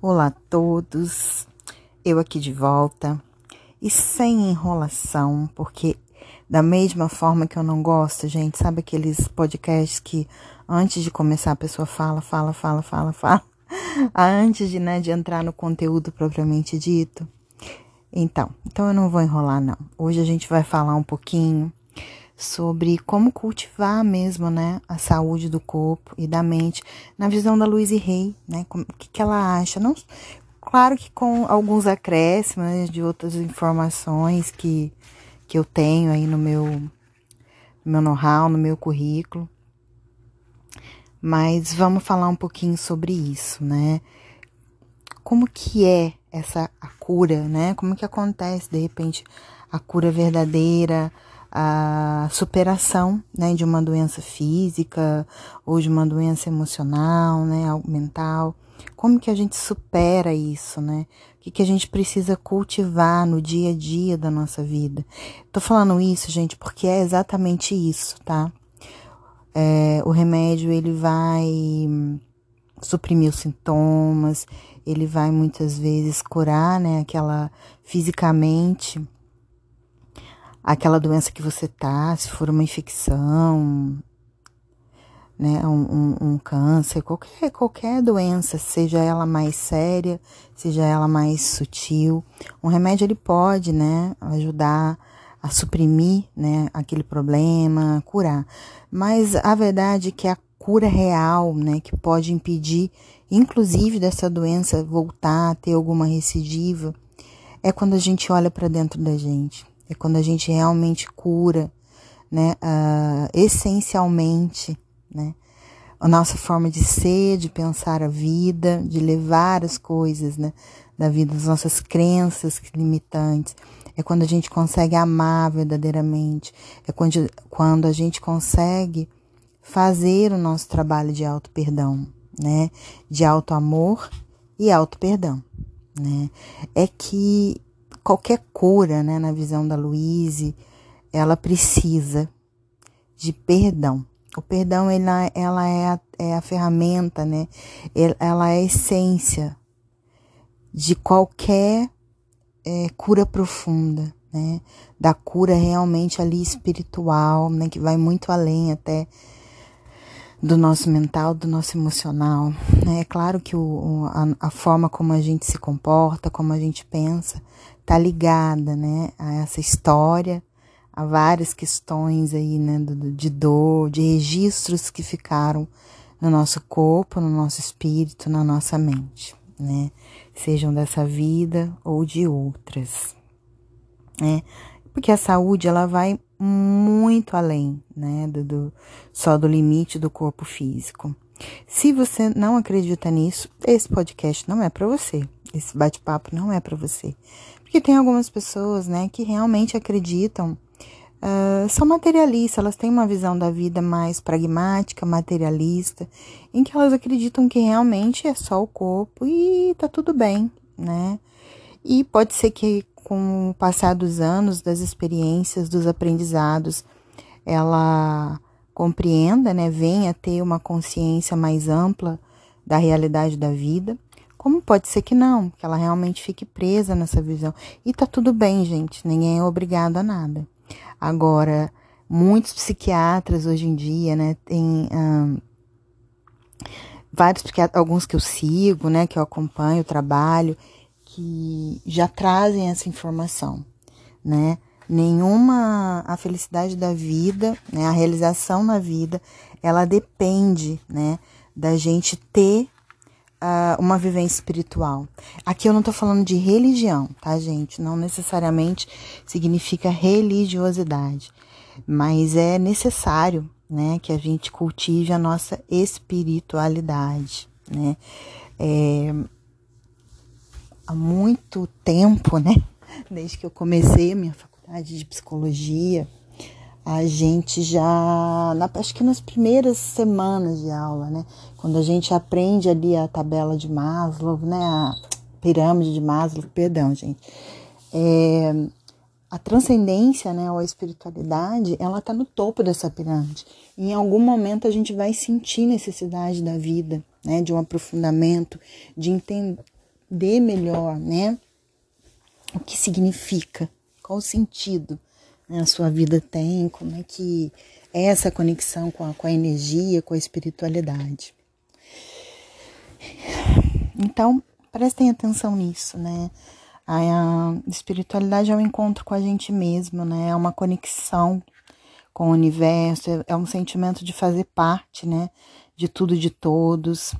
Olá a todos, eu aqui de volta e sem enrolação, porque da mesma forma que eu não gosto, gente, sabe aqueles podcasts que antes de começar a pessoa fala, fala, fala, fala, fala, antes de, né, de entrar no conteúdo propriamente dito? Então, então eu não vou enrolar não. Hoje a gente vai falar um pouquinho sobre como cultivar mesmo, né, a saúde do corpo e da mente, na visão da Louise Rey, né, o que, que ela acha, não, claro que com alguns acréscimos de outras informações que, que eu tenho aí no meu, no meu know-how, no meu currículo, mas vamos falar um pouquinho sobre isso, né, como que é essa a cura, né, como que acontece, de repente, a cura verdadeira, a superação né, de uma doença física ou de uma doença emocional, né, mental. Como que a gente supera isso, né? O que, que a gente precisa cultivar no dia a dia da nossa vida? Tô falando isso, gente, porque é exatamente isso, tá? É, o remédio ele vai suprimir os sintomas, ele vai muitas vezes curar, né, aquela fisicamente aquela doença que você tá, se for uma infecção, né, um, um, um, câncer, qualquer, qualquer doença, seja ela mais séria, seja ela mais sutil, um remédio ele pode, né, ajudar a suprimir, né, aquele problema, curar. Mas a verdade é que a cura real, né, que pode impedir, inclusive dessa doença voltar a ter alguma recidiva, é quando a gente olha para dentro da gente. É quando a gente realmente cura, né, uh, essencialmente, né, a nossa forma de ser, de pensar a vida, de levar as coisas, né, da vida, as nossas crenças limitantes. É quando a gente consegue amar verdadeiramente. É quando, quando a gente consegue fazer o nosso trabalho de auto-perdão, né, de auto-amor e auto-perdão, né. É que qualquer cura, né, na visão da Louise, ela precisa de perdão. O perdão, ela, ela é, a, é a ferramenta, né? Ela é a essência de qualquer é, cura profunda, né? Da cura realmente ali espiritual, né? Que vai muito além até do nosso mental, do nosso emocional. Né? É claro que o, a, a, forma como a gente se comporta, como a gente pensa, tá ligada, né, a essa história, a várias questões aí, né, de dor, de registros que ficaram no nosso corpo, no nosso espírito, na nossa mente, né, sejam dessa vida ou de outras, né, porque a saúde ela vai muito além, né, do, do, só do limite do corpo físico. Se você não acredita nisso, esse podcast não é para você. Esse bate-papo não é para você. Porque tem algumas pessoas, né, que realmente acreditam, uh, são materialistas, elas têm uma visão da vida mais pragmática, materialista, em que elas acreditam que realmente é só o corpo e tá tudo bem, né? E pode ser que com o passar dos anos, das experiências, dos aprendizados, ela compreenda, né, venha ter uma consciência mais ampla da realidade da vida, como pode ser que não, que ela realmente fique presa nessa visão. E tá tudo bem, gente, ninguém é obrigado a nada. Agora, muitos psiquiatras hoje em dia, né, tem vários psiquiatras, alguns que eu sigo, né, que eu acompanho, trabalho, que já trazem essa informação, né? Nenhuma a felicidade da vida, né, a realização na vida, ela depende, né, da gente ter uh, uma vivência espiritual. Aqui eu não tô falando de religião, tá, gente? Não necessariamente significa religiosidade, mas é necessário, né, que a gente cultive a nossa espiritualidade, né? É, há muito tempo, né? Desde que eu comecei a minha faculdade de psicologia, a gente já, na, acho que nas primeiras semanas de aula, né? Quando a gente aprende ali a tabela de Maslow, né? A pirâmide de Maslow, perdão, gente. É, a transcendência, né, ou a espiritualidade, ela tá no topo dessa pirâmide. em algum momento a gente vai sentir necessidade da vida, né, de um aprofundamento, de entender melhor, né? O que significa, qual o sentido a sua vida tem, como é que é essa conexão com a, com a energia, com a espiritualidade. Então, prestem atenção nisso, né? A espiritualidade é um encontro com a gente mesmo, né? É uma conexão com o universo, é, é um sentimento de fazer parte, né? De tudo e de todos.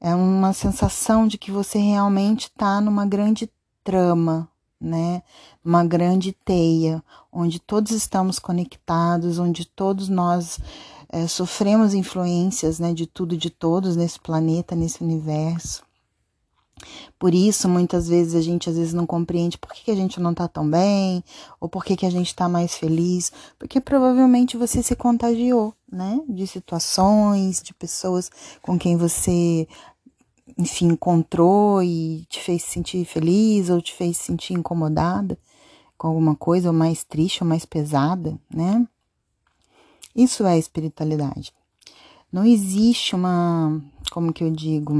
É uma sensação de que você realmente está numa grande trama, né? Uma grande teia, onde todos estamos conectados, onde todos nós é, sofremos influências, né? De tudo e de todos nesse planeta, nesse universo. Por isso, muitas vezes a gente às vezes não compreende por que, que a gente não tá tão bem, ou por que, que a gente tá mais feliz, porque provavelmente você se contagiou, né? De situações, de pessoas com quem você, enfim, encontrou e te fez sentir feliz ou te fez sentir incomodada com alguma coisa, ou mais triste, ou mais pesada, né? Isso é espiritualidade. Não existe uma, como que eu digo,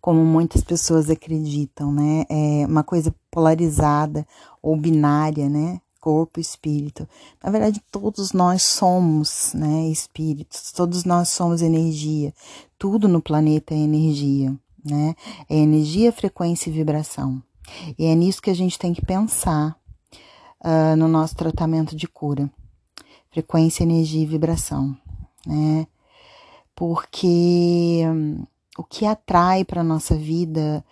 como muitas pessoas acreditam, né? É uma coisa polarizada ou binária, né? Corpo e espírito. Na verdade, todos nós somos, né? Espíritos, todos nós somos energia. Tudo no planeta é energia, né? É energia, frequência e vibração. E é nisso que a gente tem que pensar uh, no nosso tratamento de cura. Frequência, energia e vibração, né? Porque o que atrai para nossa vida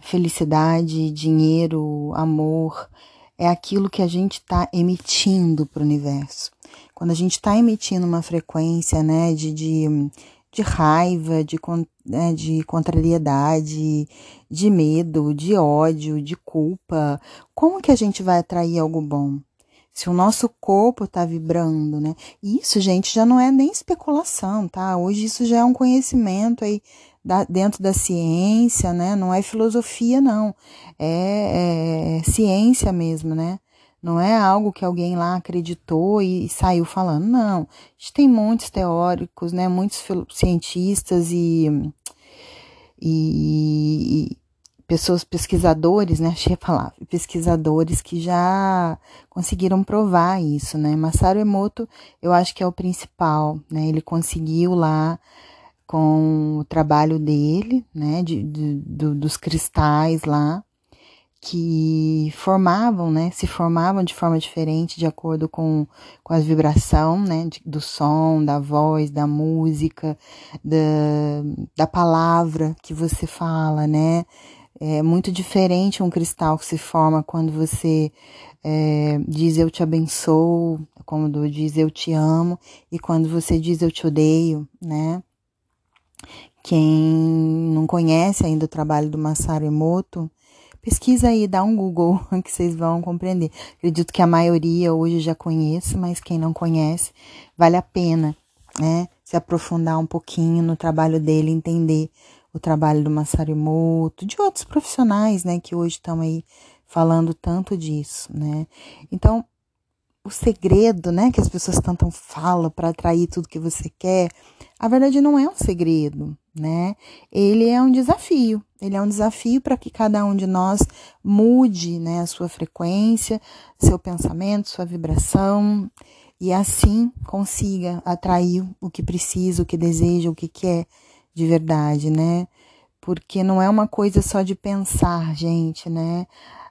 felicidade, dinheiro, amor, é aquilo que a gente está emitindo para o universo. Quando a gente está emitindo uma frequência né, de, de, de raiva, de, né, de contrariedade, de medo, de ódio, de culpa, como que a gente vai atrair algo bom? se o nosso corpo está vibrando, né? Isso, gente, já não é nem especulação, tá? Hoje isso já é um conhecimento aí da, dentro da ciência, né? Não é filosofia, não. É, é, ciência mesmo, né? Não é algo que alguém lá acreditou e, e saiu falando, não. A gente tem muitos teóricos, né? Muitos cientistas e, e, pessoas pesquisadores, né, achei a palavra, pesquisadores que já conseguiram provar isso, né? Masaru Emoto, eu acho que é o principal, né? Ele conseguiu lá com o trabalho dele, né, de, de do, dos cristais lá, que formavam, né, se formavam de forma diferente de acordo com, com a vibração, né, de, do som, da voz, da música, da, da palavra que você fala, né, é muito diferente um cristal que se forma quando você é, diz eu te abençoo, quando diz eu te amo e quando você diz eu te odeio, né? Quem não conhece ainda o trabalho do Masaru Emoto, pesquisa aí, dá um Google que vocês vão compreender. Acredito que a maioria hoje já conhece, mas quem não conhece, vale a pena, né? Se aprofundar um pouquinho no trabalho dele, entender o trabalho do Masaru Emoto, de outros profissionais, né, que hoje estão aí falando tanto disso, né? Então, o segredo, né, que as pessoas tanto falam para atrair tudo que você quer, a verdade não é um segredo, né? Ele é um desafio. Ele é um desafio para que cada um de nós mude, né, a sua frequência, seu pensamento, sua vibração e assim consiga atrair o que precisa, o que deseja, o que quer de verdade, né? Porque não é uma coisa só de pensar, gente, né?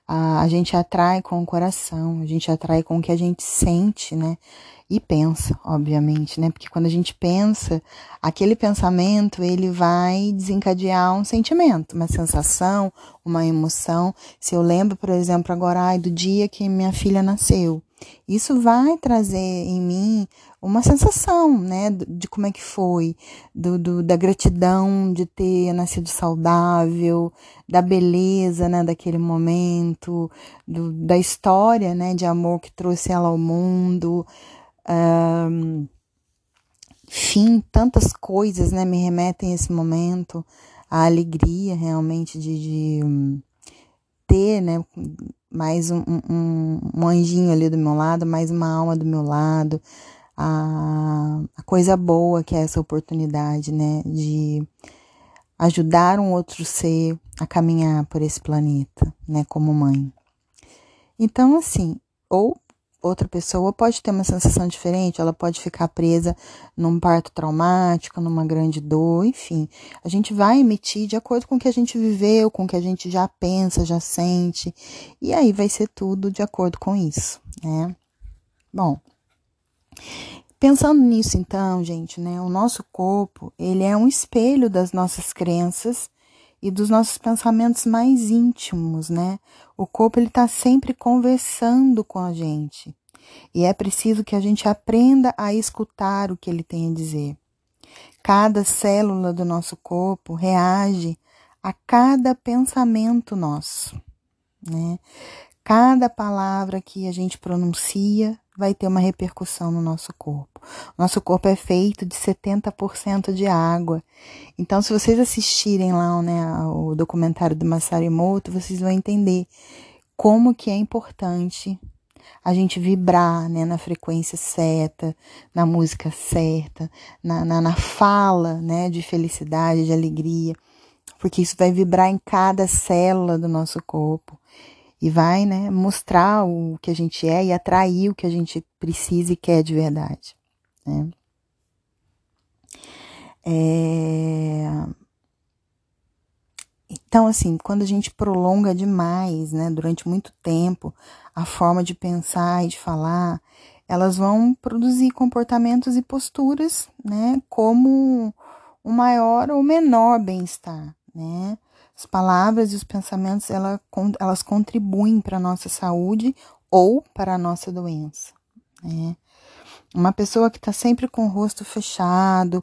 A, gente atrai com o coração, a gente atrai com o que a gente sente, né? E pensa, obviamente, né? Porque quando a gente pensa, aquele pensamento, ele vai desencadear um sentimento, uma sensação, uma emoção. Se eu lembro, por exemplo, agora, ai, do dia que minha filha nasceu, isso vai trazer em mim uma sensação, né, de como é que foi, do, do, da gratidão de ter nascido saudável, da beleza, né, daquele momento, do, da história, né, de amor que trouxe ela ao mundo, um, enfim, tantas coisas, né, me remetem a esse momento, a alegria realmente de, de ter, né, mais um, um, um, anjinho ali do meu lado, mais uma alma do meu lado, a, a coisa boa que é essa oportunidade, né, de ajudar um outro ser a caminhar por esse planeta, né, como mãe. Então, assim, ou outra pessoa pode ter uma sensação diferente, ela pode ficar presa num parto traumático, numa grande dor, enfim. A gente vai emitir de acordo com o que a gente viveu, com o que a gente já pensa, já sente, e aí vai ser tudo de acordo com isso, né? Bom, pensando nisso então, gente, né, o nosso corpo, ele é um espelho das nossas crenças e dos nossos pensamentos mais íntimos, né? O corpo ele está sempre conversando com a gente e é preciso que a gente aprenda a escutar o que ele tem a dizer. Cada célula do nosso corpo reage a cada pensamento nosso, né? Cada palavra que a gente pronuncia vai ter uma repercussão no nosso corpo. Nosso corpo é feito de 70% de água. Então, se vocês assistirem lá né, o documentário do Masaru Emoto, vocês vão entender como que é importante a gente vibrar né, na frequência certa, na música certa, na, na, na fala né, de felicidade, de alegria, porque isso vai vibrar em cada célula do nosso corpo e vai, né, mostrar o que a gente é e atrair o que a gente precisa e quer de verdade, né? É... Então, assim, quando a gente prolonga demais, né, durante muito tempo, a forma de pensar e de falar, elas vão produzir comportamentos e posturas, né, como o maior ou menor bem-estar, né? As palavras e os pensamentos, ela, elas contribuem para a nossa saúde ou para a nossa doença. Né? Uma pessoa que está sempre com o rosto fechado,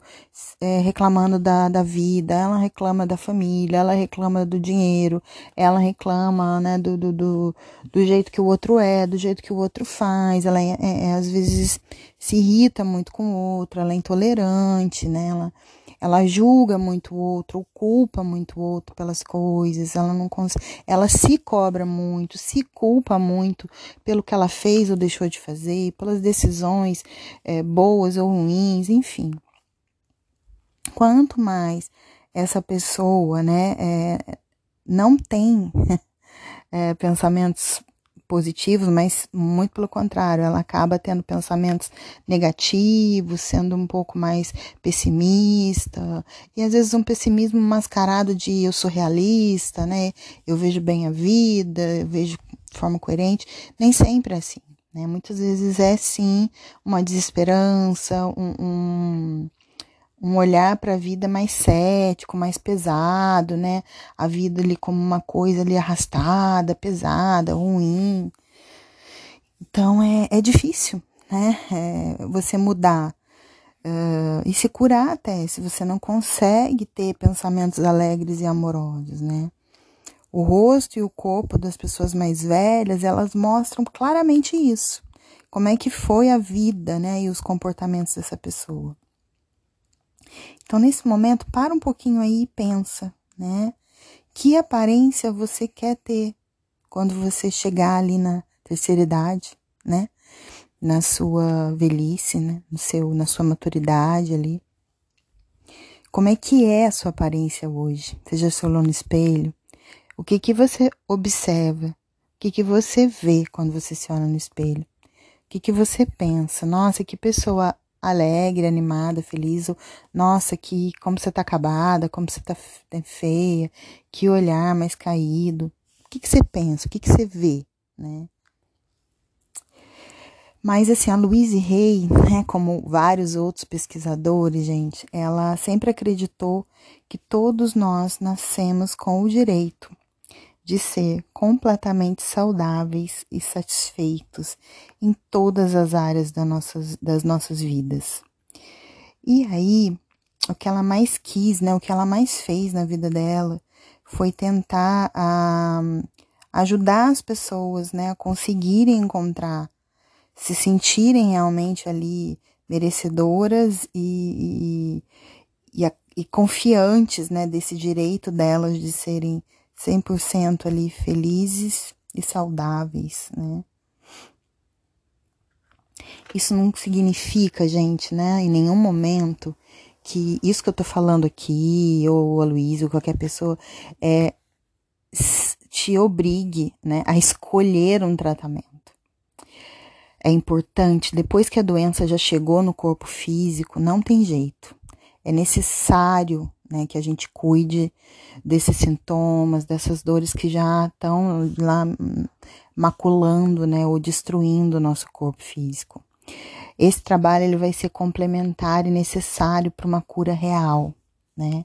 é, reclamando da, da vida, ela reclama da família, ela reclama do dinheiro, ela reclama né, do, do, do, do jeito que o outro é, do jeito que o outro faz, ela é, é, é às vezes se irrita muito com o outro, ela é intolerante, né? Ela, ela julga muito o outro, ou culpa muito o outro pelas coisas, ela não ela se cobra muito, se culpa muito pelo que ela fez ou deixou de fazer, pelas decisões é, boas ou ruins, enfim. Quanto mais essa pessoa, né, é, não tem é, pensamentos positivos, mas muito pelo contrário, ela acaba tendo pensamentos negativos, sendo um pouco mais pessimista, e às vezes um pessimismo mascarado de eu sou realista, né? Eu vejo bem a vida, eu vejo de forma coerente, nem sempre é assim, né? Muitas vezes é sim uma desesperança, um, um um olhar para a vida mais cético, mais pesado, né? A vida ali como uma coisa ali arrastada, pesada, ruim. Então é, é difícil, né? É você mudar uh, e se curar até, se você não consegue ter pensamentos alegres e amorosos, né? O rosto e o corpo das pessoas mais velhas, elas mostram claramente isso. Como é que foi a vida, né? E os comportamentos dessa pessoa. Então, nesse momento, para um pouquinho aí e pensa, né? Que aparência você quer ter quando você chegar ali na terceira idade, né? Na sua velhice, né? No seu, na sua maturidade ali. Como é que é a sua aparência hoje? Já se olhou no espelho? O que que você observa? O que que você vê quando você se olha no espelho? O que que você pensa? Nossa, que pessoa alegre, animada, feliz, ou, nossa, que como você tá acabada, como você tá feia, que olhar mais caído. O que, que você pensa? O que, que você vê, né? Mas assim, a Louise Hay, né, como vários outros pesquisadores, gente, ela sempre acreditou que todos nós nascemos com o direito de ser completamente saudáveis e satisfeitos em todas as áreas das nossas, das nossas vidas. E aí, o que ela mais quis, né, o que ela mais fez na vida dela foi tentar uh, ajudar as pessoas né, a conseguirem encontrar, se sentirem realmente ali merecedoras e, e, e, e confiantes né, desse direito delas de serem 100% ali felizes e saudáveis, né? Isso não significa, gente, né, em nenhum momento que isso que eu tô falando aqui, ou a Luísa, ou qualquer pessoa, é te obrigue né, a escolher um tratamento. É importante, depois que a doença já chegou no corpo físico, não tem jeito. É necessário né, que a gente cuide desses sintomas, dessas dores que já estão lá maculando, né, ou destruindo o nosso corpo físico. Esse trabalho ele vai ser complementar e necessário para uma cura real, né?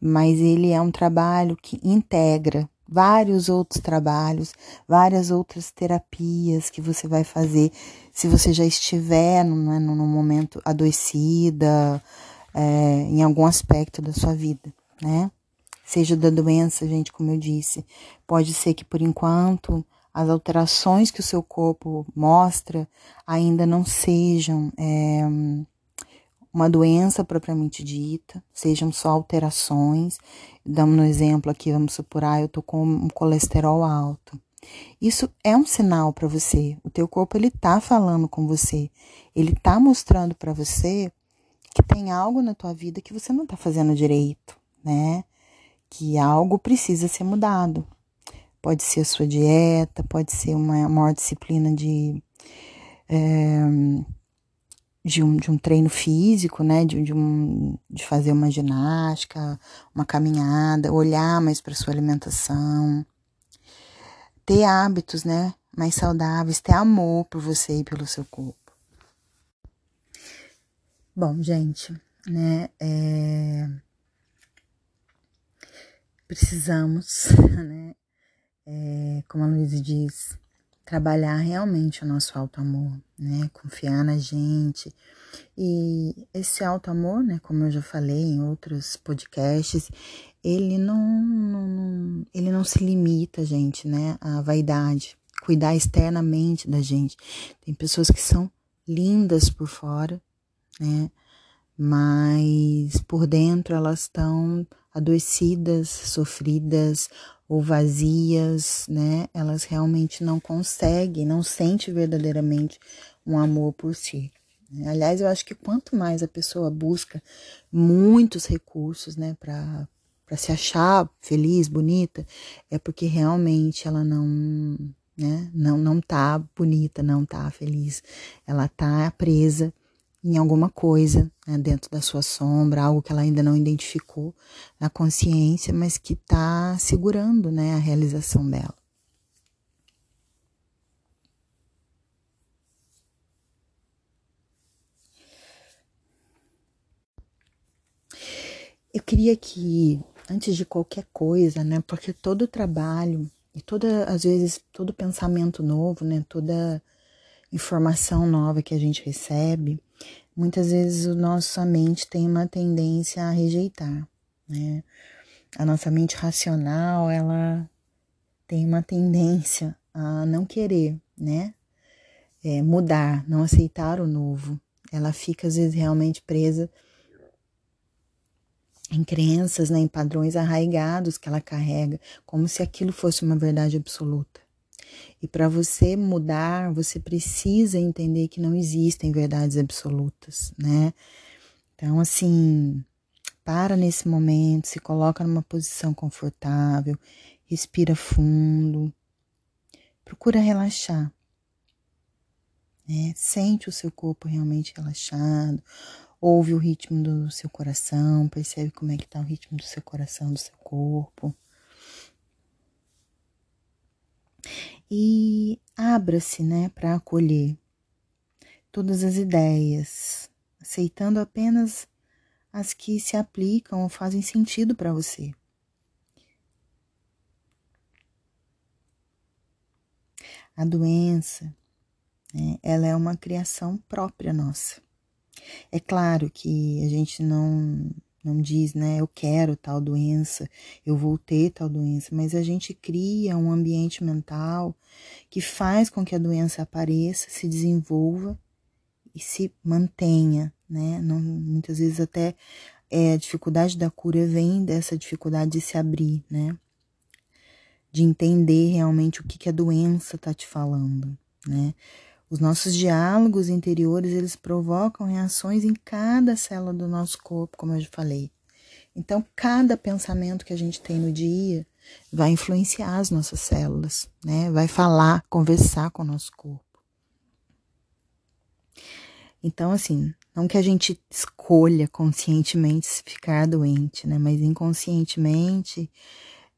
Mas ele é um trabalho que integra vários outros trabalhos, várias outras terapias que você vai fazer se você já estiver né, num, num momento adoecida, é, em algum aspecto da sua vida, né? Seja da doença, gente, como eu disse, pode ser que por enquanto as alterações que o seu corpo mostra ainda não sejam é, uma doença propriamente dita, sejam só alterações. Damos um exemplo aqui, vamos supor, ah, eu tô com um colesterol alto. Isso é um sinal para você. O teu corpo ele tá falando com você. Ele tá mostrando para você que tem algo na tua vida que você não tá fazendo direito, né? Que algo precisa ser mudado. Pode ser a sua dieta, pode ser uma maior disciplina de, é, de, um, de um treino físico, né? De, de, um, de fazer uma ginástica, uma caminhada, olhar mais para sua alimentação, ter hábitos, né? Mais saudáveis, ter amor por você e pelo seu corpo. Bom, gente, né? É... Precisamos, né? é, como a Luísa diz, trabalhar realmente o nosso alto amor, né? Confiar na gente. E esse alto amor, né, como eu já falei em outros podcasts, ele não, não, ele não se limita, gente, né, à vaidade, cuidar externamente da gente. Tem pessoas que são lindas por fora, né? Mas por dentro elas estão adoecidas, sofridas ou vazias, né? Elas realmente não conseguem, não sentem verdadeiramente um amor por si. Né? Aliás, eu acho que quanto mais a pessoa busca muitos recursos, né, para para se achar feliz, bonita, é porque realmente ela não, né, não não tá bonita, não tá feliz. Ela tá presa em alguma coisa né, dentro da sua sombra, algo que ela ainda não identificou na consciência, mas que está segurando né, a realização dela. Eu queria que, antes de qualquer coisa, né, porque todo trabalho e toda, às vezes, todo pensamento novo, né, toda informação nova que a gente recebe, muitas vezes a nossa mente tem uma tendência a rejeitar, né? A nossa mente racional, ela tem uma tendência a não querer, né? É, mudar, não aceitar o novo. Ela fica, às vezes, realmente presa em crenças, né, em padrões arraigados que ela carrega, como se aquilo fosse uma verdade absoluta. E para você mudar, você precisa entender que não existem verdades absolutas, né? Então, assim, para nesse momento, se coloca numa posição confortável, respira fundo, procura relaxar. Né? Sente o seu corpo realmente relaxado, ouve o ritmo do seu coração, percebe como é que está o ritmo do seu coração, do seu corpo. E abra-se, né, para acolher todas as ideias, aceitando apenas as que se aplicam ou fazem sentido para você. A doença, né, ela é uma criação própria nossa. É claro que a gente não não diz, né, eu quero tal doença, eu vou ter tal doença, mas a gente cria um ambiente mental que faz com que a doença apareça, se desenvolva e se mantenha, né? Não, muitas vezes até é, a dificuldade da cura vem dessa dificuldade de se abrir, né? De entender realmente o que, que a doença está te falando, né? Os nossos diálogos interiores, eles provocam reações em cada célula do nosso corpo, como eu já falei. Então, cada pensamento que a gente tem no dia vai influenciar as nossas células, né? Vai falar, conversar com o nosso corpo. Então, assim, não que a gente escolha conscientemente ficar doente, né? Mas inconscientemente,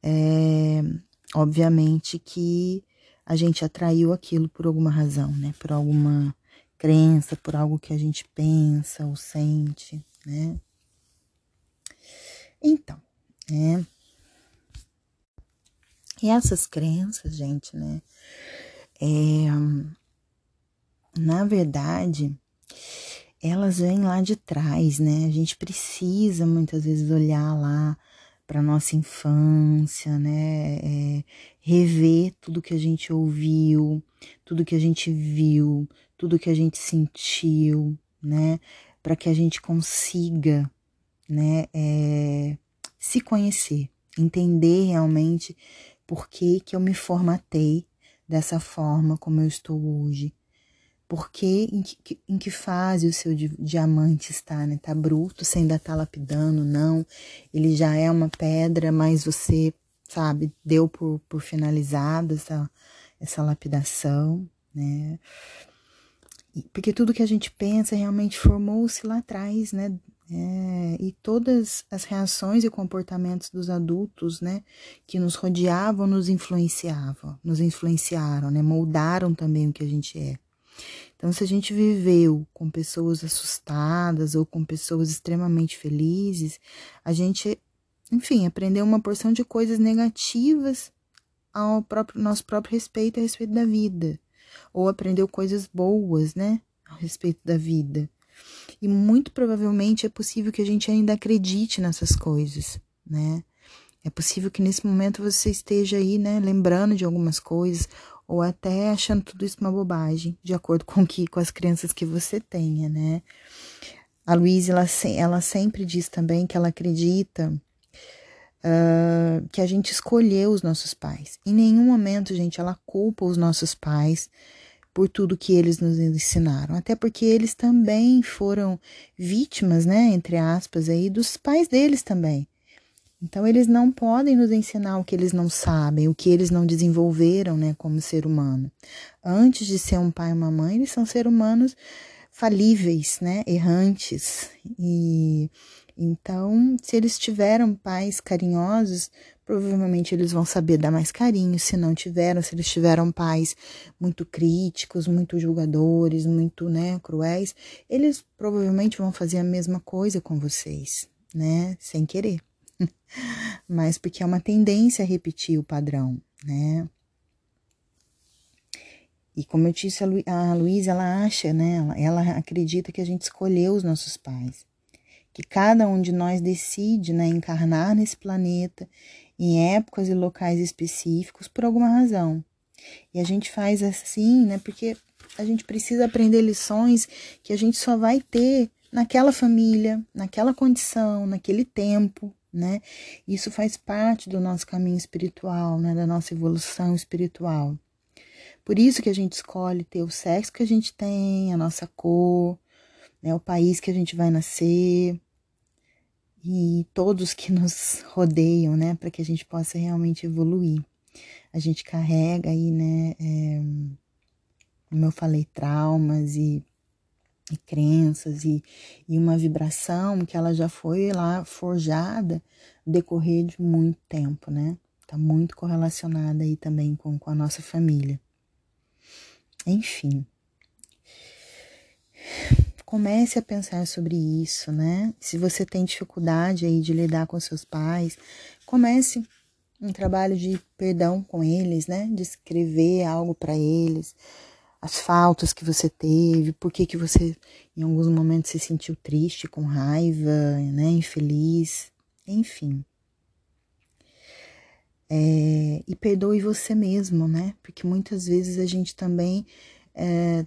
é, obviamente que a gente atraiu aquilo por alguma razão, né? Por alguma crença, por algo que a gente pensa ou sente, né? Então, né? E essas crenças, gente, né? É, na verdade, elas vêm lá de trás, né? A gente precisa muitas vezes olhar lá para nossa infância, né? É, rever tudo que a gente ouviu, tudo que a gente viu, tudo que a gente sentiu, né? Para que a gente consiga, né? É, se conhecer, entender realmente por que que eu me formatei dessa forma como eu estou hoje, porque em que, em que fase o seu diamante está, né? Tá bruto, você ainda tá lapidando, não. Ele já é uma pedra, mas você, sabe, deu por, por finalizado essa, essa lapidação, né? Porque tudo que a gente pensa realmente formou-se lá atrás, né? É, e todas as reações e comportamentos dos adultos, né, que nos rodeavam, nos influenciavam, nos influenciaram, né, moldaram também o que a gente é. Então, se a gente viveu com pessoas assustadas ou com pessoas extremamente felizes, a gente, enfim, aprendeu uma porção de coisas negativas ao próprio, nosso próprio respeito a respeito da vida. Ou aprendeu coisas boas, né, a respeito da vida. E muito provavelmente é possível que a gente ainda acredite nessas coisas, né? É possível que nesse momento você esteja aí, né, lembrando de algumas coisas, ou até achando tudo isso uma bobagem, de acordo com que com as crianças que você tenha, né? A Luísa, ela, ela sempre diz também que ela acredita uh, que a gente escolheu os nossos pais. Em nenhum momento, gente, ela culpa os nossos pais por tudo que eles nos ensinaram, até porque eles também foram vítimas, né, entre aspas, aí dos pais deles também. Então, eles não podem nos ensinar o que eles não sabem, o que eles não desenvolveram, né, como ser humano. Antes de ser um pai e uma mãe, eles são seres humanos falíveis, né, errantes. E então, se eles tiveram pais carinhosos, provavelmente eles vão saber dar mais carinho. Se não tiveram, se eles tiveram pais muito críticos, muito julgadores, muito, né, cruéis, eles provavelmente vão fazer a mesma coisa com vocês, né, sem querer. mas porque é uma tendência a repetir o padrão, né? E como eu disse, a, Lu, a Luísa, ela acha, né? Ela acredita que a gente escolheu os nossos pais. Que cada um de nós decide né, encarnar nesse planeta em épocas e locais específicos por alguma razão. E a gente faz assim, né? Porque a gente precisa aprender lições que a gente só vai ter naquela família, naquela condição, naquele tempo, né? Isso faz parte do nosso caminho espiritual, né? Da nossa evolução espiritual. Por isso que a gente escolhe ter o sexo que a gente tem, a nossa cor, né? O país que a gente vai nascer e todos que nos rodeiam, né? Para que a gente possa realmente evoluir. A gente carrega aí, né? É, como eu falei, traumas e e crenças e, e uma vibração que ela já foi lá forjada decorrer de muito tempo, né? Tá muito correlacionada aí também com, com a nossa família. Enfim. Comece a pensar sobre isso, né? Se você tem dificuldade aí de lidar com seus pais, comece um trabalho de perdão com eles, né? De escrever algo para eles, as faltas que você teve, por que que você em alguns momentos se sentiu triste, com raiva, né, infeliz, enfim. É, e perdoe você mesmo, né? Porque muitas vezes a gente também é,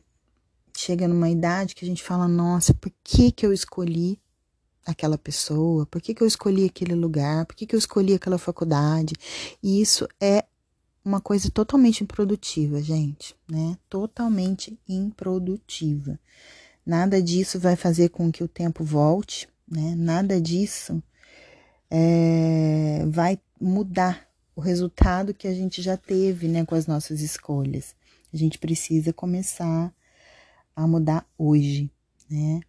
chega numa idade que a gente fala, nossa, por que que eu escolhi aquela pessoa? Por que que eu escolhi aquele lugar? Por que que eu escolhi aquela faculdade? E isso é uma coisa totalmente improdutiva, gente, né? Totalmente improdutiva. Nada disso vai fazer com que o tempo volte, né? Nada disso é, vai mudar o resultado que a gente já teve, né, com as nossas escolhas. A gente precisa começar a mudar hoje, né?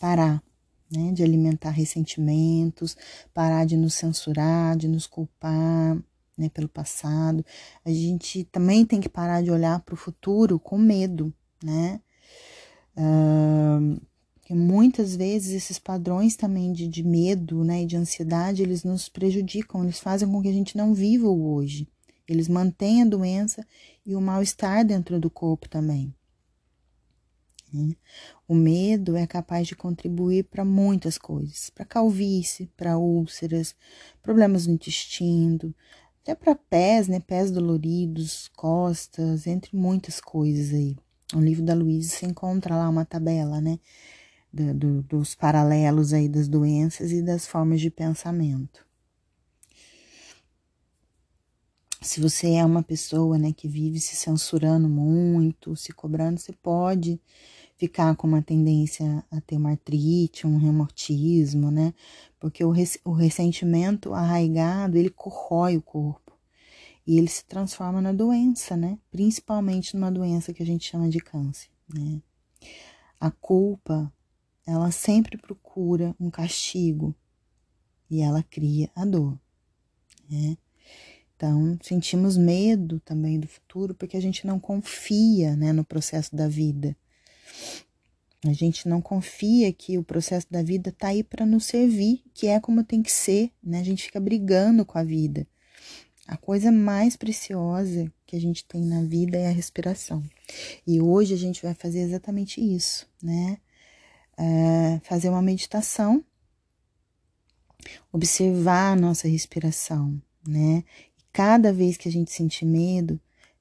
Parar, né, de alimentar ressentimentos, parar de nos censurar, de nos culpar, né, pelo passado. A gente também tem que parar de olhar para o futuro com medo, né? Uh, porque muitas vezes esses padrões também de, de medo, né, e de ansiedade, eles nos prejudicam, eles fazem com que a gente não viva o hoje. Eles mantêm a doença e o mal-estar dentro do corpo também. Né? O medo é capaz de contribuir para muitas coisas, para calvície, para úlceras, problemas no intestino, até para pés, né, pés doloridos, costas, entre muitas coisas aí. No livro da Luísa você encontra lá uma tabela, né, do, do, dos paralelos aí das doenças e das formas de pensamento. Se você é uma pessoa, né, que vive se censurando muito, se cobrando, você pode ficar com uma tendência a ter uma artrite, um reumatismo, né? Porque o, res, o ressentimento arraigado, ele corrói o corpo. E ele se transforma na doença, né? Principalmente numa doença que a gente chama de câncer, né? A culpa, ela sempre procura um castigo e ela cria a dor, né? Então, sentimos medo também do futuro porque a gente não confia né, no processo da vida. A gente não confia que o processo da vida está aí para nos servir, que é como tem que ser, né? A gente fica brigando com a vida. A coisa mais preciosa que a gente tem na vida é a respiração. E hoje a gente vai fazer exatamente isso, né? É fazer uma meditação, observar a nossa respiração, né? E cada vez que a gente sentir medo,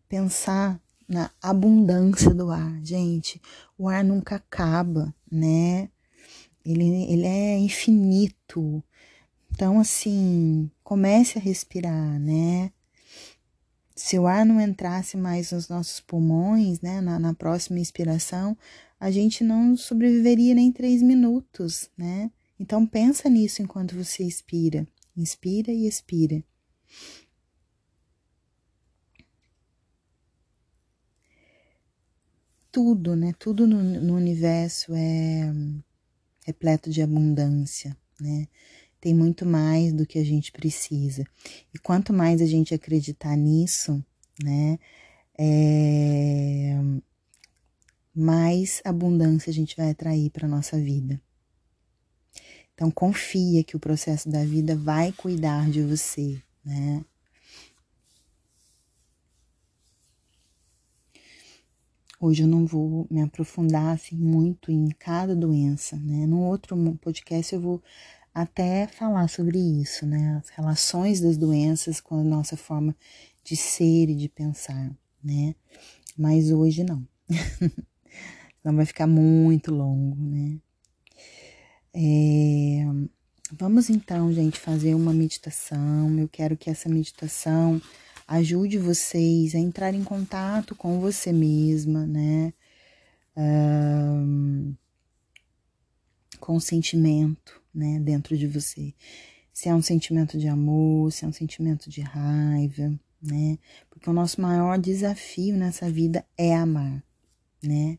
pensar na abundância do ar. Gente, o ar nunca acaba, né? Ele, ele é infinito. Então, assim, comece a respirar, né? Se o ar não entrasse mais nos nossos pulmões, né, na, na próxima inspiração, a gente não sobreviveria nem três minutos, né? Então, pensa nisso enquanto você expira. Inspira e expira. Tudo, né? Tudo no, no universo é repleto de abundância, né? Tem muito mais do que a gente precisa. E quanto mais a gente acreditar nisso, né? É, mais abundância a gente vai atrair para nossa vida. Então confia que o processo da vida vai cuidar de você, né? Hoje eu não vou me aprofundar assim muito em cada doença, né? No outro podcast eu vou até falar sobre isso, né? As relações das doenças com a nossa forma de ser e de pensar, né? Mas hoje não. não vai ficar muito longo, né? É... Vamos então, gente, fazer uma meditação. Eu quero que essa meditação ajude vocês a entrar em contato com você mesma, né? Um, com o sentimento, né, dentro de você. Se é um sentimento de amor, se é um sentimento de raiva, né? Porque o nosso maior desafio nessa vida é amar, né?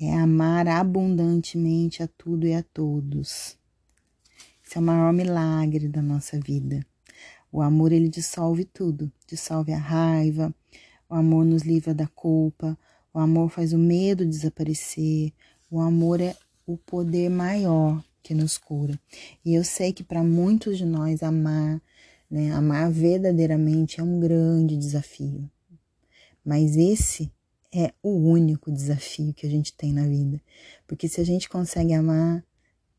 É amar abundantemente a tudo e a todos. Esse é o maior milagre da nossa vida. O amor ele dissolve tudo, dissolve a raiva, o amor nos livra da culpa, o amor faz o medo desaparecer, o amor é o poder maior que nos cura. E eu sei que para muitos de nós amar, né, amar verdadeiramente é um grande desafio. Mas esse é o único desafio que a gente tem na vida. Porque se a gente consegue amar,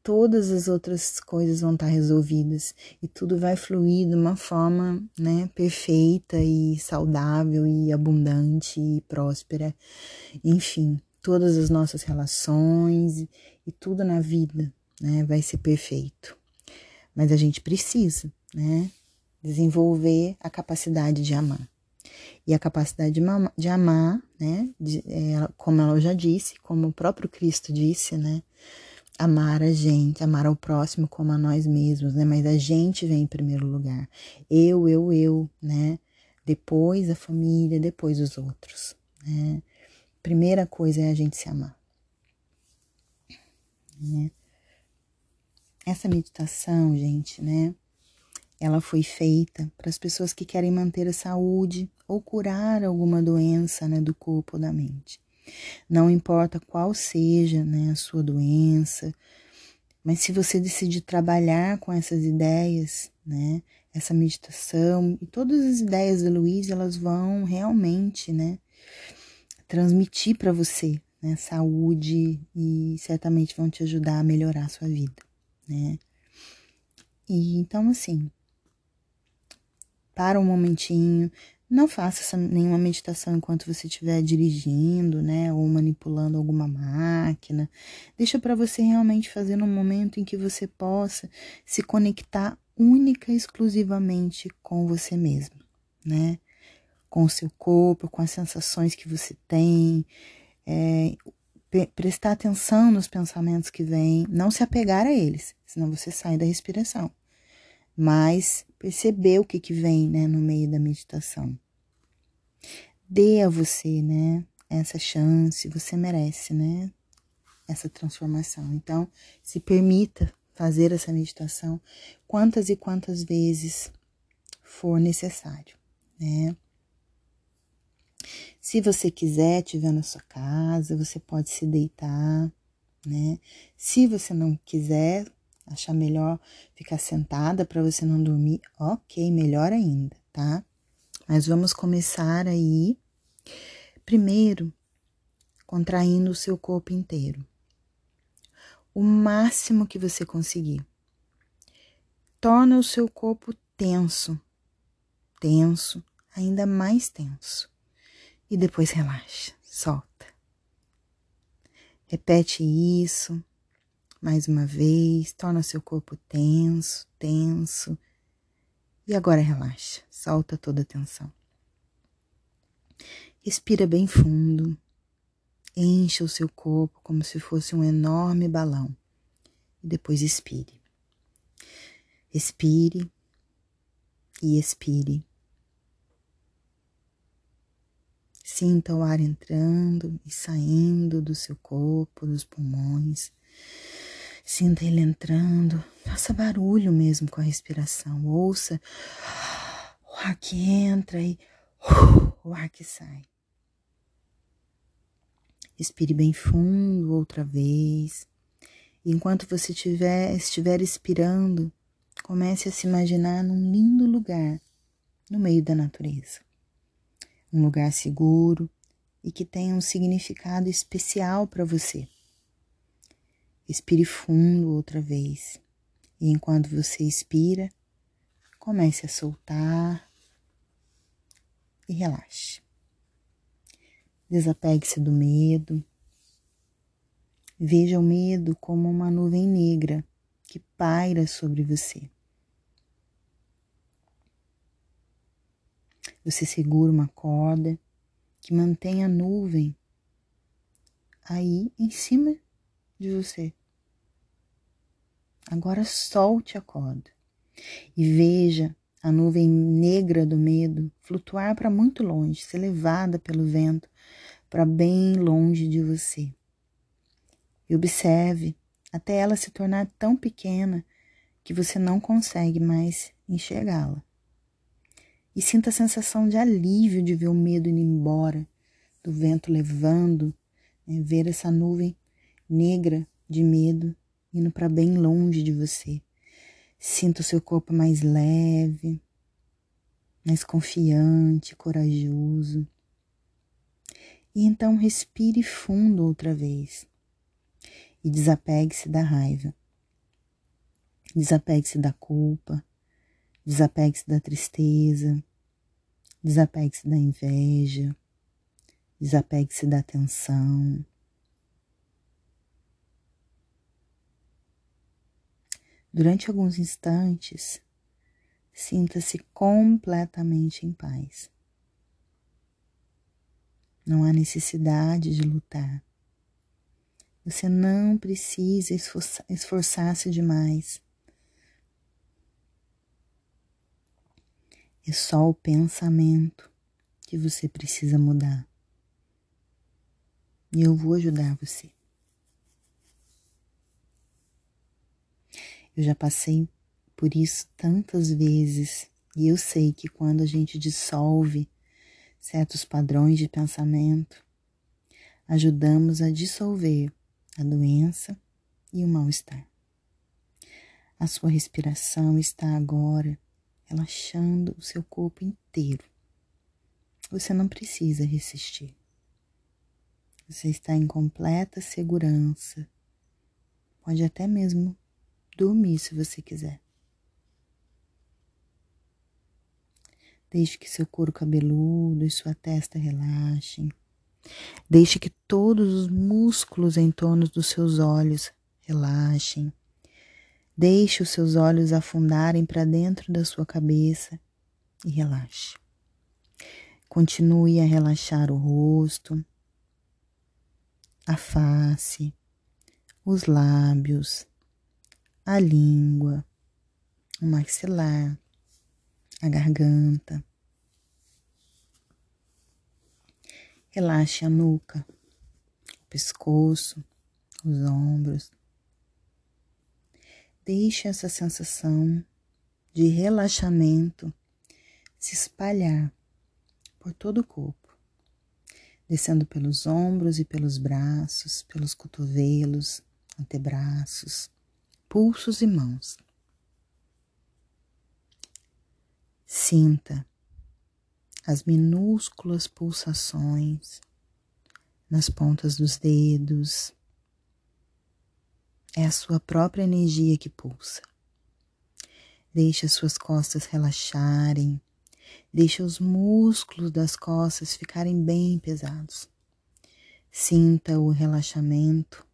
todas as outras coisas vão estar resolvidas e tudo vai fluir de uma forma, né, perfeita e saudável e abundante e próspera. Enfim, todas as nossas relações e tudo na vida, né, vai ser perfeito. Mas a gente precisa, né, desenvolver a capacidade de amar. E a capacidade de, amar, né? De, é, como ela já disse, como o próprio Cristo disse, né? Amar a gente, amar ao próximo como a nós mesmos, né? Mas a gente vem em primeiro lugar. Eu, eu, eu, né? Depois a família, depois os outros, né? Primeira coisa é a gente se amar. Né? Essa meditação, gente, né? Ela foi feita para as pessoas que querem manter a saúde ou curar alguma doença né, do corpo ou da mente. Não importa qual seja né, a sua doença, mas se você decidir trabalhar com essas ideias, né, essa meditação e todas as ideias da Luiz, elas vão realmente, né, transmitir para você né, saúde e certamente vão te ajudar a melhorar a sua vida, né? E então assim, para um momentinho, não faça nenhuma meditação enquanto você estiver dirigindo, né, ou manipulando alguma máquina. Deixa para você realmente fazer no momento em que você possa se conectar única e exclusivamente com você mesmo, né? Com o seu corpo, com as sensações que você tem, é, prestar atenção nos pensamentos que vêm, não se apegar a eles, senão você sai da respiração. Mas perceber o que, que vem né, no meio da meditação. Dê a você, né, essa chance, você merece, né, essa transformação. Então, se permita fazer essa meditação quantas e quantas vezes for necessário, né? Se você quiser, tiver na sua casa, você pode se deitar, né? Se você não quiser, achar melhor ficar sentada para você não dormir, ok, melhor ainda, tá? Mas vamos começar aí, primeiro, contraindo o seu corpo inteiro. O máximo que você conseguir. Torna o seu corpo tenso, tenso, ainda mais tenso e depois relaxa, solta. Repete isso mais uma vez, torna seu corpo tenso, tenso. E agora relaxa, solta toda a tensão. Respira bem fundo, encha o seu corpo como se fosse um enorme balão e depois expire. Respire e expire Sinta o ar entrando e saindo do seu corpo, dos pulmões. Sinta ele entrando. Faça barulho mesmo com a respiração. Ouça o ar que entra e o ar que sai. Respire bem fundo outra vez. Enquanto você estiver, estiver expirando, comece a se imaginar num lindo lugar no meio da natureza um lugar seguro e que tenha um significado especial para você. Expire fundo outra vez e enquanto você expira, comece a soltar e relaxe. Desapegue-se do medo. Veja o medo como uma nuvem negra que paira sobre você. Você segura uma corda que mantém a nuvem aí em cima de você. Agora solte a corda e veja a nuvem negra do medo flutuar para muito longe, ser levada pelo vento para bem longe de você. E observe até ela se tornar tão pequena que você não consegue mais enxergá-la e sinta a sensação de alívio de ver o medo indo embora, do vento levando, né, ver essa nuvem negra de medo indo para bem longe de você. Sinta o seu corpo mais leve, mais confiante, corajoso. E então respire fundo outra vez e desapegue-se da raiva. Desapegue-se da culpa, Desapegue-se da tristeza, desapegue-se da inveja, desapegue-se da tensão. Durante alguns instantes, sinta-se completamente em paz. Não há necessidade de lutar. Você não precisa esforçar-se demais. É só o pensamento que você precisa mudar. E eu vou ajudar você. Eu já passei por isso tantas vezes e eu sei que quando a gente dissolve certos padrões de pensamento, ajudamos a dissolver a doença e o mal-estar. A sua respiração está agora relaxando o seu corpo inteiro. Você não precisa resistir. Você está em completa segurança. Pode até mesmo dormir se você quiser. Deixe que seu couro cabeludo e sua testa relaxem. Deixe que todos os músculos em torno dos seus olhos relaxem. Deixe os seus olhos afundarem para dentro da sua cabeça e relaxe. Continue a relaxar o rosto, a face, os lábios, a língua, o maxilar, a garganta. Relaxe a nuca, o pescoço, os ombros, Deixe essa sensação de relaxamento se espalhar por todo o corpo, descendo pelos ombros e pelos braços, pelos cotovelos, antebraços, pulsos e mãos. Sinta as minúsculas pulsações nas pontas dos dedos, é a sua própria energia que pulsa. Deixe as suas costas relaxarem. Deixe os músculos das costas ficarem bem pesados. Sinta o relaxamento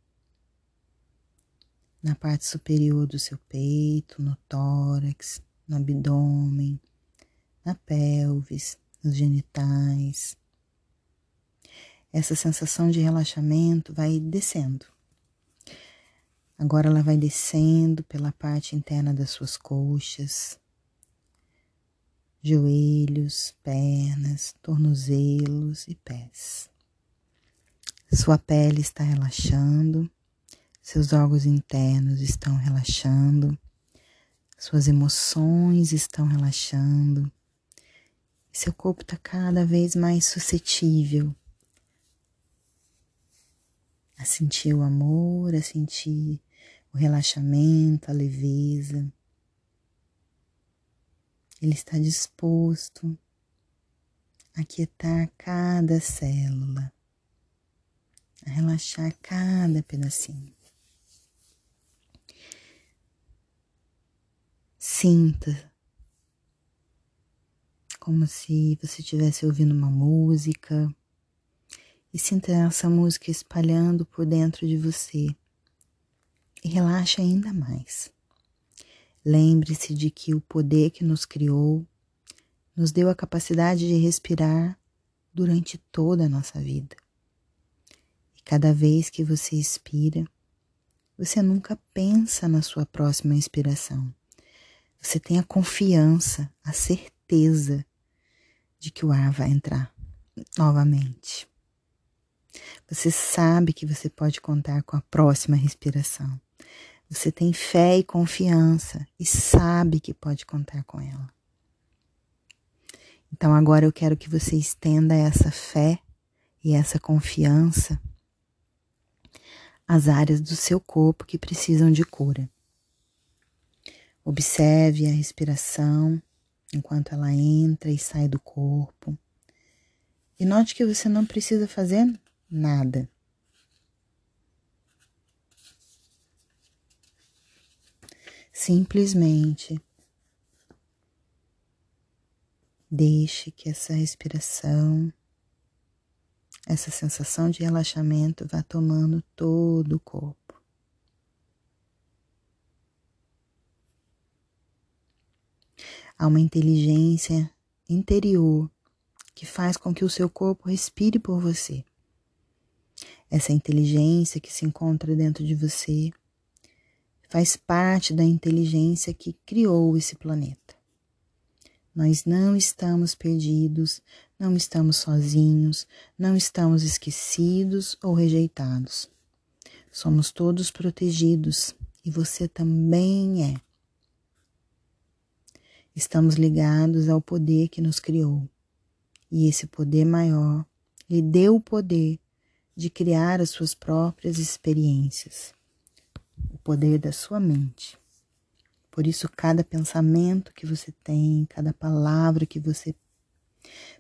na parte superior do seu peito, no tórax, no abdômen, na pelvis, nos genitais. Essa sensação de relaxamento vai descendo Agora ela vai descendo pela parte interna das suas coxas, joelhos, pernas, tornozelos e pés. Sua pele está relaxando, seus órgãos internos estão relaxando, suas emoções estão relaxando, seu corpo está cada vez mais suscetível a sentir o amor, a sentir o relaxamento, a leveza. Ele está disposto a quietar cada célula, a relaxar cada pedacinho. Sinta como se você estivesse ouvindo uma música e sinta essa música espalhando por dentro de você e relaxe ainda mais. Lembre-se de que o poder que nos criou nos deu a capacidade de respirar durante toda a nossa vida. E cada vez que você expira, você nunca pensa na sua próxima inspiração. Você tem a confiança, a certeza de que o ar vai entrar novamente. Você sabe que você pode contar com a próxima respiração. Você tem fé e confiança e sabe que pode contar com ela. Então agora eu quero que você estenda essa fé e essa confiança às áreas do seu corpo que precisam de cura. Observe a respiração enquanto ela entra e sai do corpo. E note que você não precisa fazer nada. Simplesmente deixe que essa respiração, essa sensação de relaxamento vá tomando todo o corpo. Há uma inteligência interior que faz com que o seu corpo respire por você. Essa inteligência que se encontra dentro de você faz parte da inteligência que criou esse planeta. Nós não estamos perdidos, não estamos sozinhos, não estamos esquecidos ou rejeitados. Somos todos protegidos e você também é. Estamos ligados ao poder que nos criou. E esse poder maior lhe deu o poder de criar as suas próprias experiências, o poder da sua mente. Por isso, cada pensamento que você tem, cada palavra que você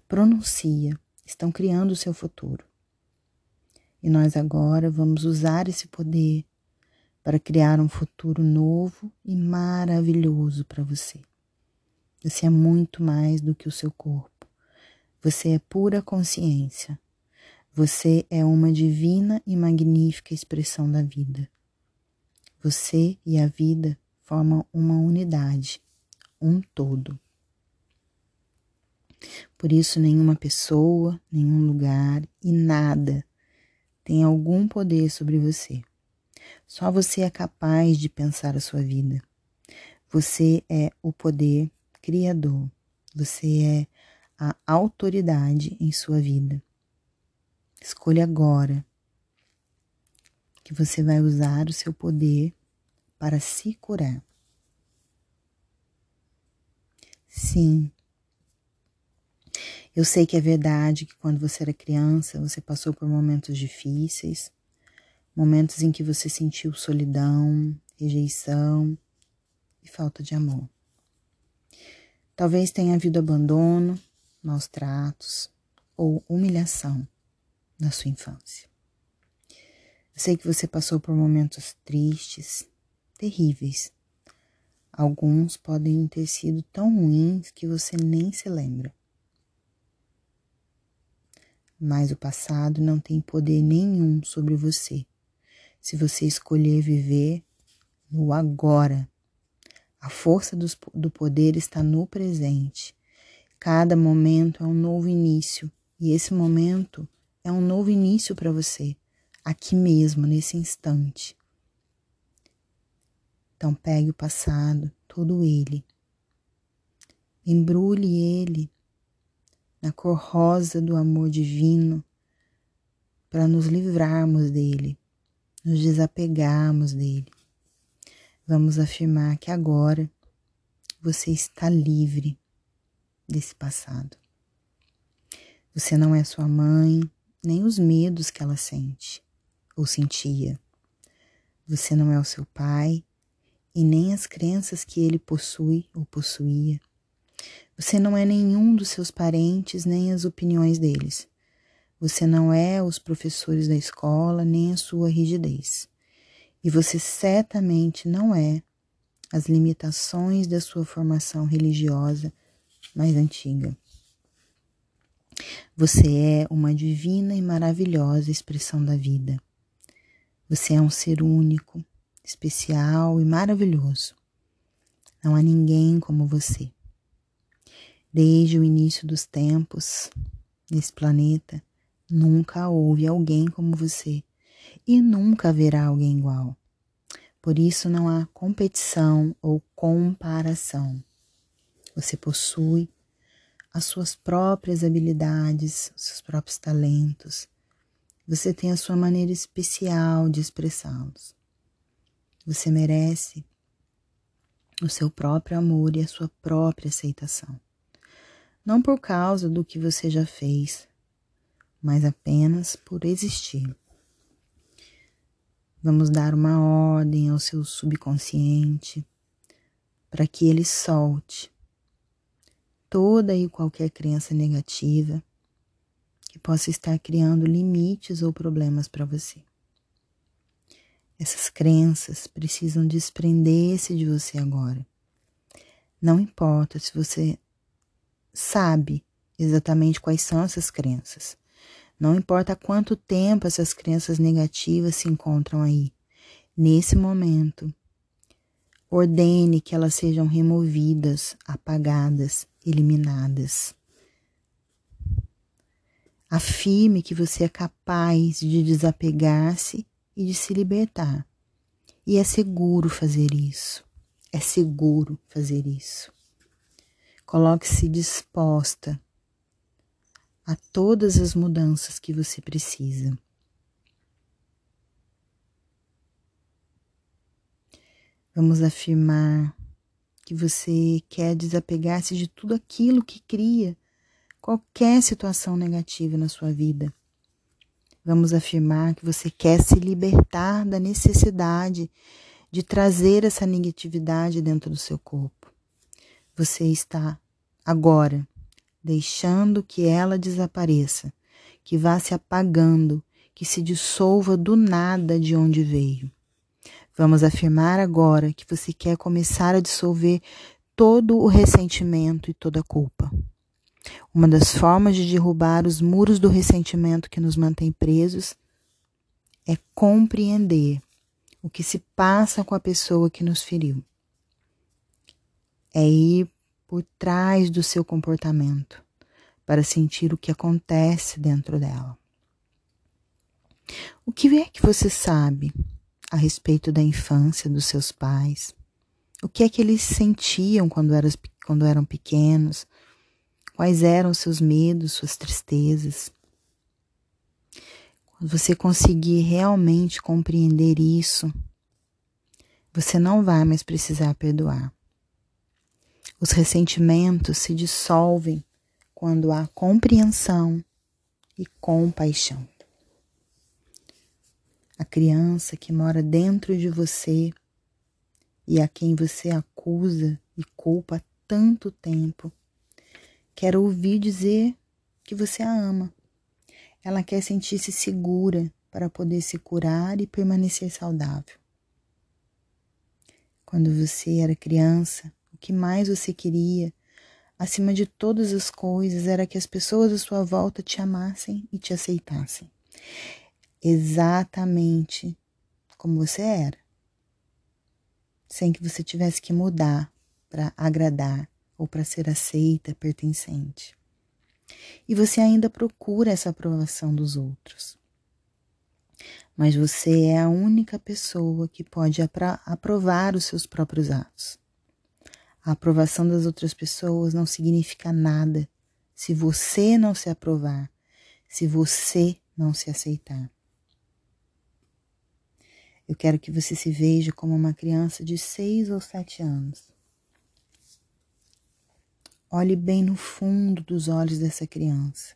pronuncia, estão criando o seu futuro. E nós agora vamos usar esse poder para criar um futuro novo e maravilhoso para você. Você é muito mais do que o seu corpo. Você é pura consciência. Você é uma divina e magnífica expressão da vida. Você e a vida formam uma unidade, um todo. Por isso, nenhuma pessoa, nenhum lugar e nada tem algum poder sobre você. Só você é capaz de pensar a sua vida. Você é o poder criador. Você é a autoridade em sua vida. Escolha agora que você vai usar o seu poder para se curar. Sim. Eu sei que é verdade que quando você era criança, você passou por momentos difíceis, momentos em que você sentiu solidão, rejeição e falta de amor. Talvez tenha havido abandono, maus tratos ou humilhação na sua infância. Eu sei que você passou por momentos tristes, terríveis. Alguns podem ter sido tão ruins que você nem se lembra. Mas o passado não tem poder nenhum sobre você, se você escolher viver no agora. A força do, poder está no presente. Cada momento é um novo início, e esse momento é um novo início para você, aqui mesmo, nesse instante. Então pegue o passado, todo ele, embrulhe ele na cor rosa do amor divino para nos livrarmos dele, nos desapegarmos dele. Vamos afirmar que agora você está livre desse passado. Você não é sua mãe, nem os medos que ela sente ou sentia. Você não é o seu pai, e nem as crenças que ele possui ou possuía. Você não é nenhum dos seus parentes, nem as opiniões deles. Você não é os professores da escola, nem a sua rigidez. E você certamente não é as limitações da sua formação religiosa mais antiga. Você é uma divina e maravilhosa expressão da vida. Você é um ser único, especial e maravilhoso. Não há ninguém como você. Desde o início dos tempos, nesse planeta, nunca houve alguém como você e nunca haverá alguém igual. Por isso não há competição ou comparação. Você possui as suas próprias habilidades, seus próprios talentos. Você tem a sua maneira especial de expressá-los. Você merece o seu próprio amor e a sua própria aceitação. Não por causa do que você já fez, mas apenas por existir. Vamos dar uma ordem ao seu subconsciente para que ele solte toda e qualquer crença negativa que possa estar criando limites ou problemas para você. Essas crenças precisam desprender-se de você agora. Não importa se você sabe exatamente quais são essas crenças. Não importa quanto tempo essas crenças negativas se encontram aí. Nesse momento, ordene que elas sejam removidas, apagadas, eliminadas. Afirme que você é capaz de desapegar-se e de se libertar. E é seguro fazer isso. É seguro fazer isso. Coloque-se disposta a todas as mudanças que você precisa. Vamos afirmar que você quer desapegar-se de tudo aquilo que cria qualquer situação negativa na sua vida. Vamos afirmar que você quer se libertar da necessidade de trazer essa negatividade dentro do seu corpo. Você está agora deixando que ela desapareça, que vá se apagando, que se dissolva do nada de onde veio. Vamos afirmar agora que você quer começar a dissolver todo o ressentimento e toda a culpa. Uma das formas de derrubar os muros do ressentimento que nos mantém presos é compreender o que se passa com a pessoa que nos feriu. É ir por trás do seu comportamento para sentir o que acontece dentro dela. O que é que você sabe a respeito da infância dos seus pais, o que é que eles sentiam quando, eram, quando eram pequenos, quais eram seus medos, suas tristezas. Quando você conseguir realmente compreender isso, você não vai mais precisar perdoar. Os ressentimentos se dissolvem quando há compreensão e compaixão a criança que mora dentro de você e a quem você acusa e culpa há tanto tempo, quer ouvir dizer que você a ama. Ela quer sentir-se segura para poder se curar e permanecer saudável. Quando você era criança, que mais você queria, acima de todas as coisas, era que as pessoas à sua volta te amassem e te aceitassem exatamente como você era, sem que você tivesse que mudar para agradar ou para ser aceita, pertencente. E você ainda procura essa aprovação dos outros. Mas você é a única pessoa que pode aprovar os seus próprios atos. A aprovação das outras pessoas não significa nada se você não se aprovar, se você não se aceitar. Eu quero que você se veja como uma criança de seis ou sete anos. Olhe bem no fundo dos olhos dessa criança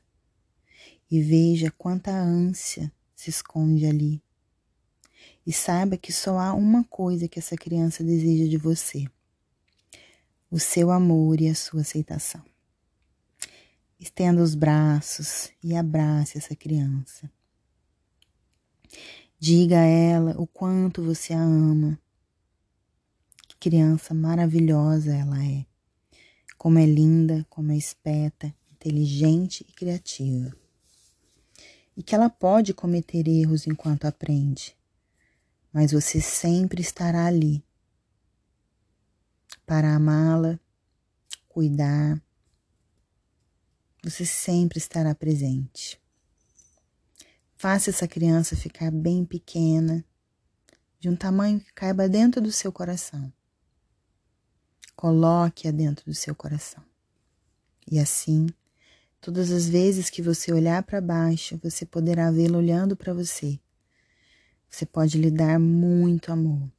e veja quanta ânsia se esconde ali. E saiba que só há uma coisa que essa criança deseja de você: o seu amor e a sua aceitação. Estenda os braços e abrace essa criança. Diga a ela o quanto você a ama. Que criança maravilhosa ela é. Como é linda, como é espeta, inteligente e criativa. E que ela pode cometer erros enquanto aprende, mas você sempre estará ali para amá-la, cuidar. Você sempre estará presente. Faça essa criança ficar bem pequena, de um tamanho que caiba dentro do seu coração. Coloque-a dentro do seu coração. E assim, todas as vezes que você olhar para baixo, você poderá vê-la olhando para você. Você pode lhe dar muito amor.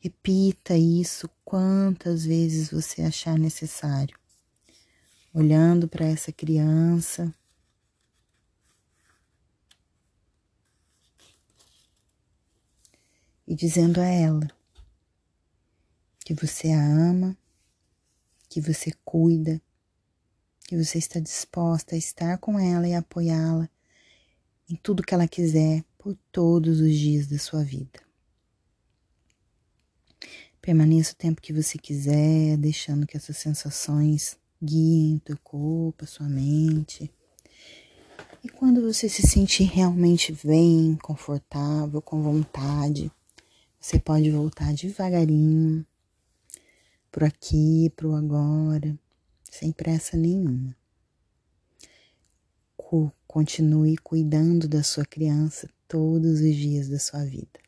Repita isso quantas vezes você achar necessário olhando para essa criança. E dizendo a ela que você a ama, que você cuida, que você está disposta a estar com ela e apoiá-la em tudo que ela quiser por todos os dias da sua vida. Permaneça o tempo que você quiser, deixando que essas sensações guiem teu corpo, a sua mente. E quando você se sentir realmente bem, confortável, com vontade, você pode voltar devagarinho pro aqui, pro agora, sem pressa nenhuma. Continue cuidando da sua criança todos os dias da sua vida.